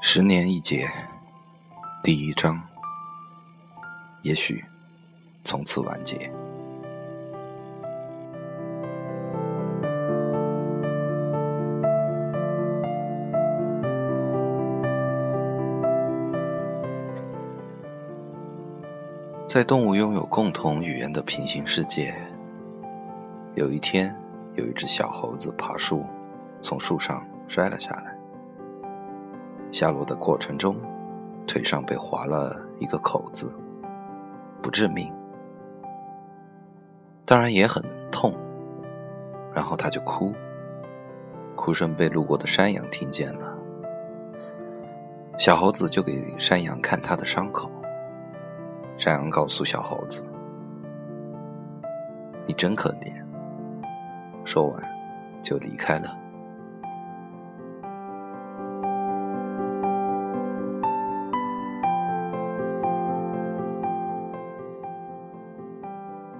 十年一劫，第一章，也许从此完结。在动物拥有共同语言的平行世界，有一天，有一只小猴子爬树，从树上摔了下来。下落的过程中，腿上被划了一个口子，不致命，当然也很痛。然后他就哭，哭声被路过的山羊听见了。小猴子就给山羊看他的伤口，山羊告诉小猴子：“你真可怜。”说完，就离开了。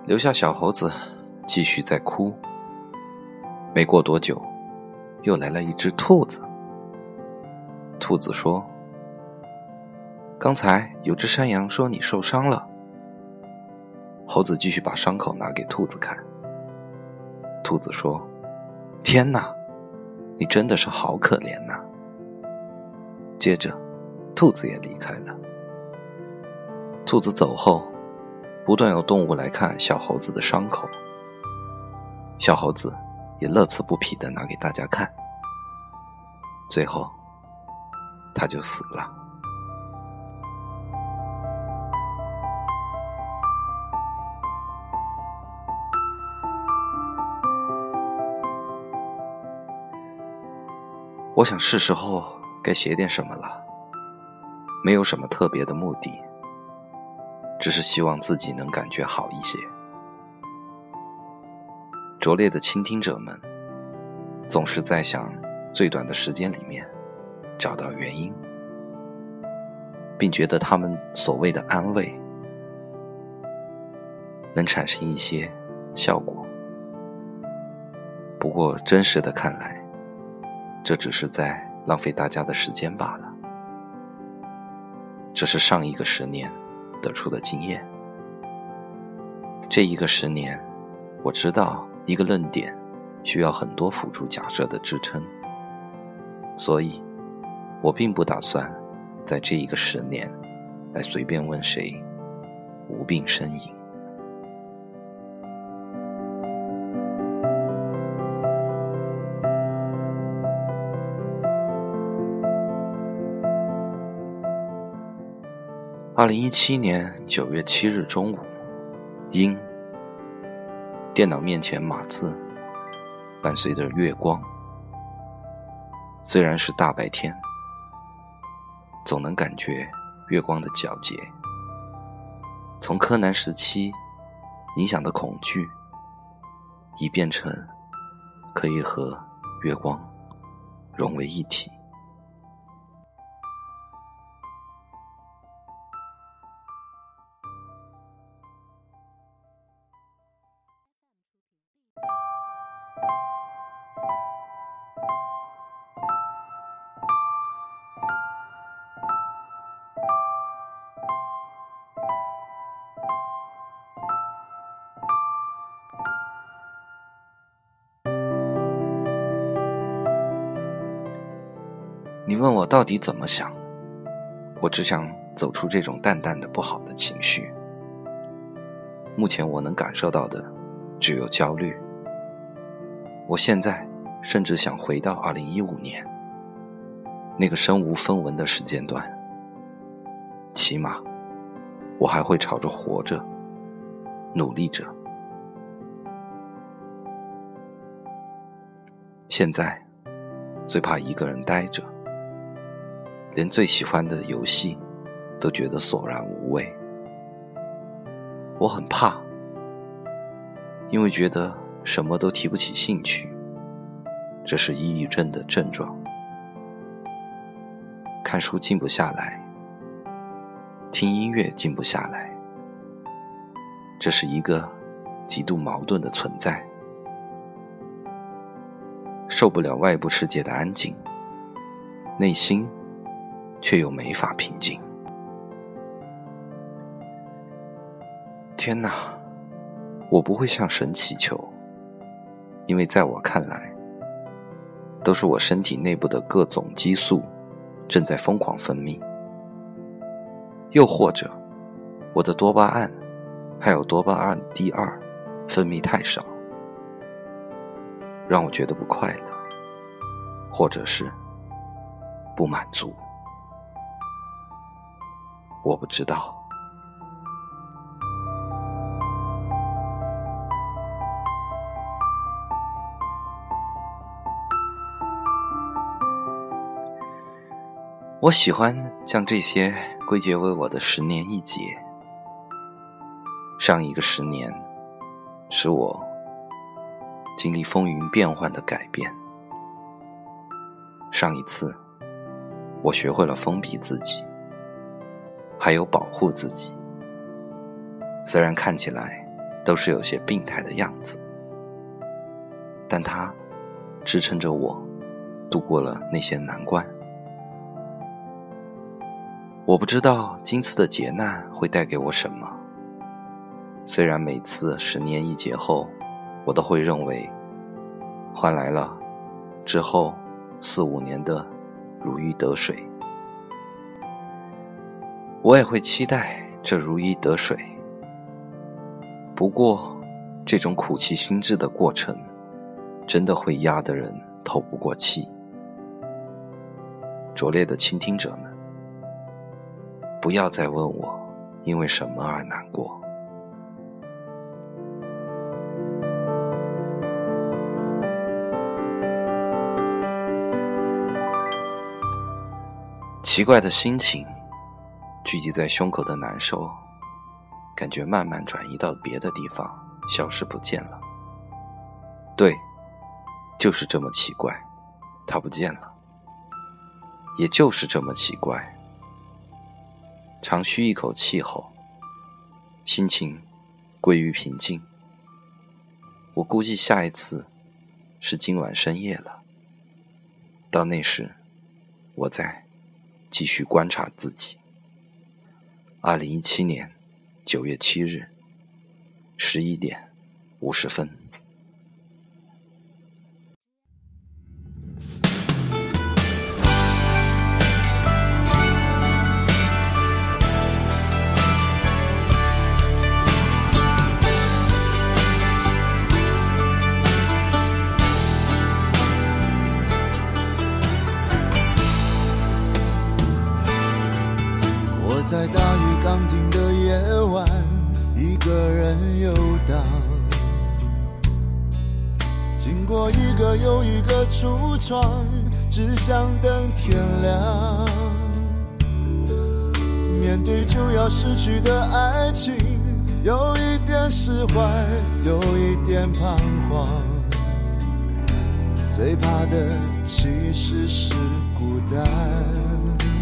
留下小猴子，继续在哭。没过多久，又来了一只兔子。兔子说：“刚才有只山羊说你受伤了。”猴子继续把伤口拿给兔子看。兔子说：“天哪，你真的是好可怜呐！”接着，兔子也离开了。兔子走后。不断有动物来看小猴子的伤口，小猴子也乐此不疲的拿给大家看，最后它就死了。我想是时候该写点什么了，没有什么特别的目的。只是希望自己能感觉好一些。拙劣的倾听者们，总是在想最短的时间里面找到原因，并觉得他们所谓的安慰能产生一些效果。不过真实的看来，这只是在浪费大家的时间罢了。这是上一个十年。得出的经验。这一个十年，我知道一个论点需要很多辅助假设的支撑，所以，我并不打算在这一个十年来随便问谁无病呻吟。二零一七年九月七日中午，阴。电脑面前码字，伴随着月光。虽然是大白天，总能感觉月光的皎洁。从柯南时期影响的恐惧，已变成可以和月光融为一体。你问我到底怎么想？我只想走出这种淡淡的不好的情绪。目前我能感受到的只有焦虑。我现在甚至想回到二零一五年那个身无分文的时间段，起码我还会朝着活着努力着。现在最怕一个人呆着。连最喜欢的游戏都觉得索然无味，我很怕，因为觉得什么都提不起兴趣，这是抑郁症的症状。看书静不下来，听音乐静不下来，这是一个极度矛盾的存在，受不了外部世界的安静，内心却又没法平静。天哪，我不会向神祈求，因为在我看来，都是我身体内部的各种激素正在疯狂分泌，又或者我的多巴胺还有多巴胺 D 二分泌太少，让我觉得不快乐，或者是不满足，我不知道。我喜欢将这些归结为我的十年一劫。上一个十年，使我经历风云变幻的改变。上一次，我学会了封闭自己，还有保护自己。虽然看起来都是有些病态的样子，但它支撑着我度过了那些难关。我不知道今次的劫难会带给我什么。虽然每次十年一劫后，我都会认为换来了之后四五年的如鱼得水，我也会期待这如鱼得水。不过，这种苦其心志的过程，真的会压得人透不过气。拙劣的倾听者们。不要再问我因为什么而难过。奇怪的心情聚集在胸口的难受，感觉慢慢转移到别的地方，消失不见了。对，就是这么奇怪，它不见了。也就是这么奇怪。长吁一口气后，心情归于平静。我估计下一次是今晚深夜了。到那时，我再继续观察自己。二零一七年九月七日十一点五十分。在大雨刚停的夜晚，一个人游荡，经过一个又一个橱窗，只想等天亮。面对就要失去的爱情，有一点释怀，有一点彷徨。最怕的其实是孤单。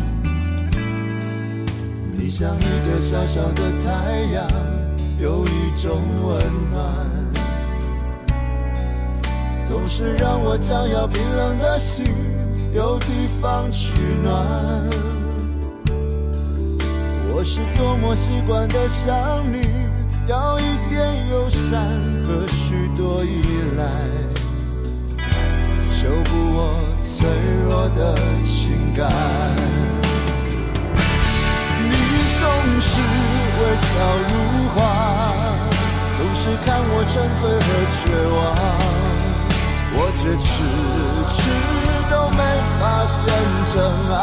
你像一个小小的太阳，有一种温暖，总是让我将要冰冷的心有地方取暖。我是多么习惯的想你，要一点友善和许多依赖，修补我脆弱的情感。总是微笑如花，总是看我沉醉和绝望，我却迟迟都没发现真爱，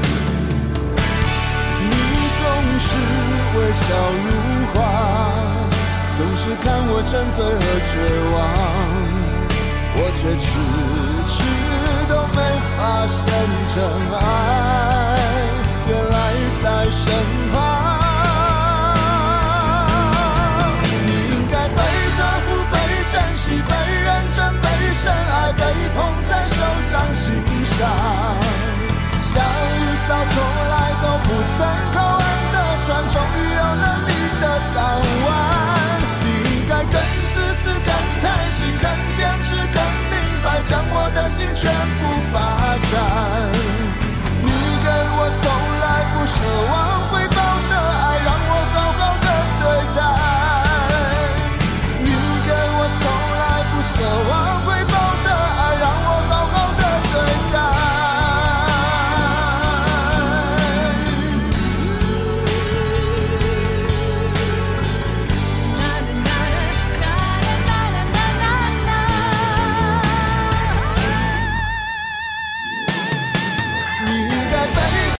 总是微笑如花，总是看我沉醉和绝望，我却迟迟都没发现真爱原来在身旁。你应该被呵护、被珍惜、被认真、被深爱、被捧在手掌心上。